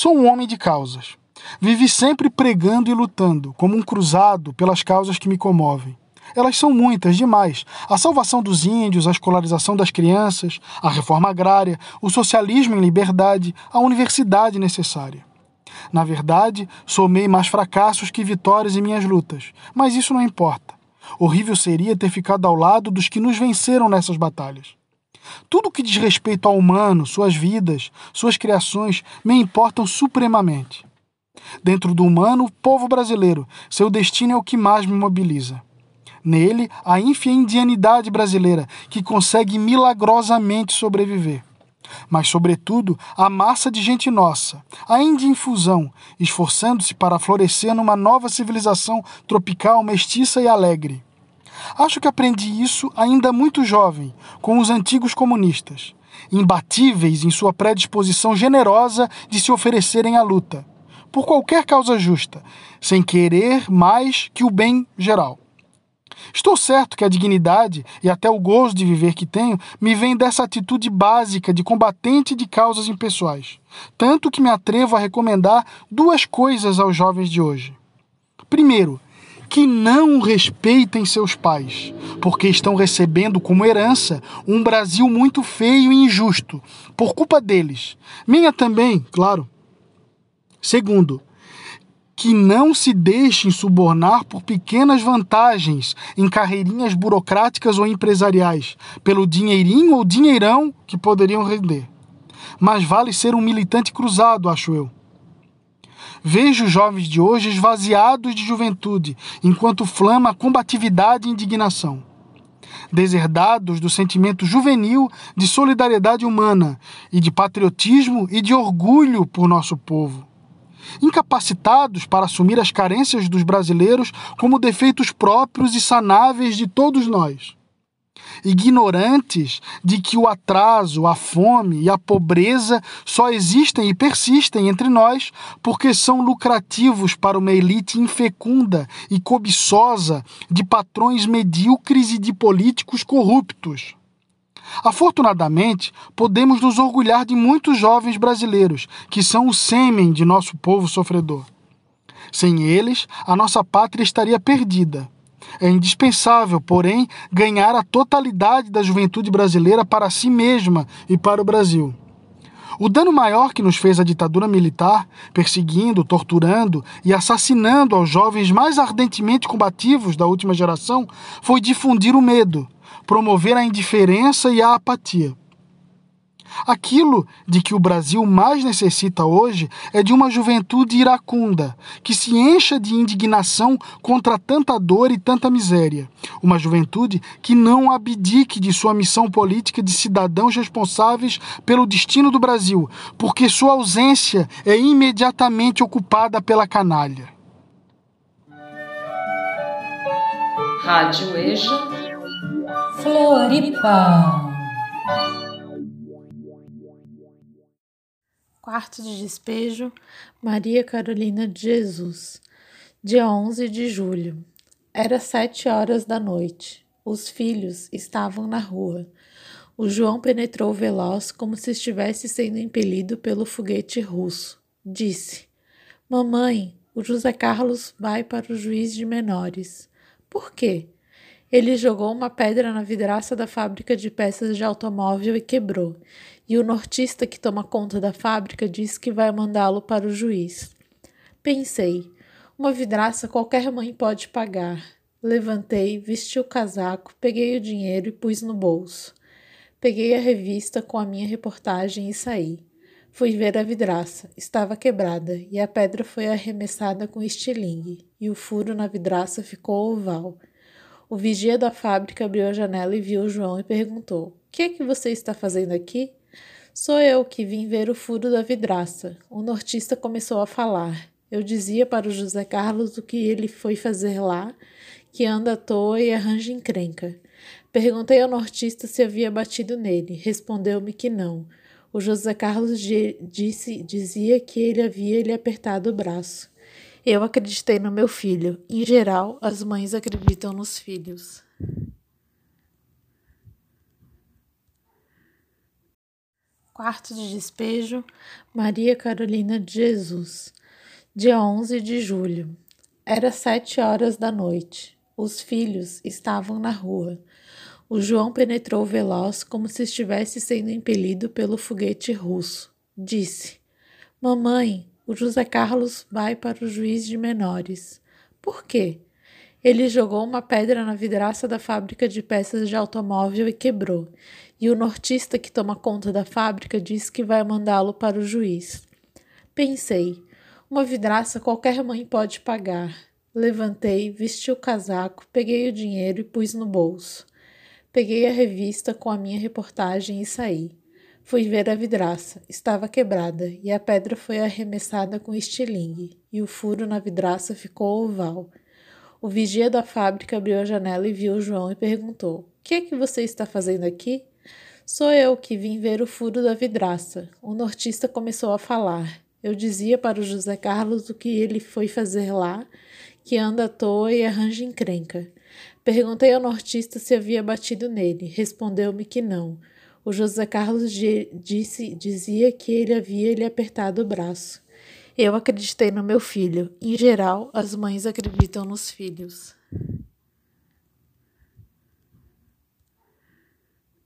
Sou um homem de causas. Vivi sempre pregando e lutando, como um cruzado, pelas causas que me comovem. Elas são muitas, demais. A salvação dos índios, a escolarização das crianças, a reforma agrária, o socialismo em liberdade, a universidade necessária. Na verdade, somei mais fracassos que vitórias em minhas lutas, mas isso não importa. Horrível seria ter ficado ao lado dos que nos venceram nessas batalhas. Tudo que diz respeito ao humano, suas vidas, suas criações, me importam supremamente. Dentro do humano, o povo brasileiro, seu destino é o que mais me mobiliza. Nele, a ínfia indianidade brasileira, que consegue milagrosamente sobreviver. Mas, sobretudo, a massa de gente nossa, a índia infusão, esforçando-se para florescer numa nova civilização tropical, mestiça e alegre. Acho que aprendi isso ainda muito jovem, com os antigos comunistas, imbatíveis em sua predisposição generosa de se oferecerem à luta, por qualquer causa justa, sem querer mais que o bem geral. Estou certo que a dignidade e até o gozo de viver que tenho me vem dessa atitude básica de combatente de causas impessoais, tanto que me atrevo a recomendar duas coisas aos jovens de hoje. Primeiro, que não respeitem seus pais, porque estão recebendo como herança um Brasil muito feio e injusto, por culpa deles. Minha também, claro. Segundo, que não se deixem subornar por pequenas vantagens em carreirinhas burocráticas ou empresariais, pelo dinheirinho ou dinheirão que poderiam render. Mas vale ser um militante cruzado, acho eu. Vejo os jovens de hoje esvaziados de juventude, enquanto flama combatividade e indignação. Deserdados do sentimento juvenil de solidariedade humana e de patriotismo e de orgulho por nosso povo incapacitados para assumir as carências dos brasileiros como defeitos próprios e sanáveis de todos nós. Ignorantes de que o atraso, a fome e a pobreza só existem e persistem entre nós porque são lucrativos para uma elite infecunda e cobiçosa de patrões medíocres e de políticos corruptos. Afortunadamente, podemos nos orgulhar de muitos jovens brasileiros que são o sêmen de nosso povo sofredor. Sem eles, a nossa pátria estaria perdida. É indispensável, porém, ganhar a totalidade da juventude brasileira para si mesma e para o Brasil. O dano maior que nos fez a ditadura militar, perseguindo, torturando e assassinando aos jovens mais ardentemente combativos da última geração, foi difundir o medo, promover a indiferença e a apatia. Aquilo de que o Brasil mais necessita hoje é de uma juventude iracunda, que se encha de indignação contra tanta dor e tanta miséria. Uma juventude que não abdique de sua missão política de cidadãos responsáveis pelo destino do Brasil, porque sua ausência é imediatamente ocupada pela canalha. Rádio EJA Floripa. Quarto de despejo, Maria Carolina de Jesus. Dia 11 de julho. Era sete horas da noite. Os filhos estavam na rua. O João penetrou veloz como se estivesse sendo impelido pelo foguete russo. Disse: Mamãe, o José Carlos vai para o juiz de menores. Por quê? Ele jogou uma pedra na vidraça da fábrica de peças de automóvel e quebrou. E o nortista que toma conta da fábrica disse que vai mandá-lo para o juiz. Pensei, uma vidraça qualquer mãe pode pagar. Levantei, vesti o casaco, peguei o dinheiro e pus no bolso. Peguei a revista com a minha reportagem e saí. Fui ver a vidraça. Estava quebrada e a pedra foi arremessada com estilingue, e o furo na vidraça ficou oval. O vigia da fábrica abriu a janela e viu João e perguntou: O que é que você está fazendo aqui? Sou eu que vim ver o furo da vidraça. O nortista começou a falar. Eu dizia para o José Carlos o que ele foi fazer lá, que anda à toa e arranja encrenca. Perguntei ao nortista se havia batido nele. Respondeu-me que não. O José Carlos disse, dizia que ele havia lhe apertado o braço. Eu acreditei no meu filho. Em geral, as mães acreditam nos filhos. Quarto de despejo, Maria Carolina de Jesus. Dia 11 de julho. Era sete horas da noite. Os filhos estavam na rua. O João penetrou veloz, como se estivesse sendo impelido pelo foguete russo. Disse: Mamãe, o José Carlos vai para o juiz de menores. Por quê? Ele jogou uma pedra na vidraça da fábrica de peças de automóvel e quebrou. E o nortista que toma conta da fábrica disse que vai mandá-lo para o juiz. Pensei, uma vidraça qualquer mãe pode pagar. Levantei, vesti o casaco, peguei o dinheiro e pus no bolso. Peguei a revista com a minha reportagem e saí. Fui ver a vidraça. Estava quebrada e a pedra foi arremessada com estilingue, e o furo na vidraça ficou oval. O vigia da fábrica abriu a janela e viu João e perguntou: O que é que você está fazendo aqui? Sou eu que vim ver o furo da vidraça. O nortista começou a falar. Eu dizia para o José Carlos o que ele foi fazer lá, que anda à toa e arranja encrenca. Perguntei ao nortista se havia batido nele. Respondeu-me que não. O José Carlos disse, dizia que ele havia lhe apertado o braço. Eu acreditei no meu filho. Em geral, as mães acreditam nos filhos.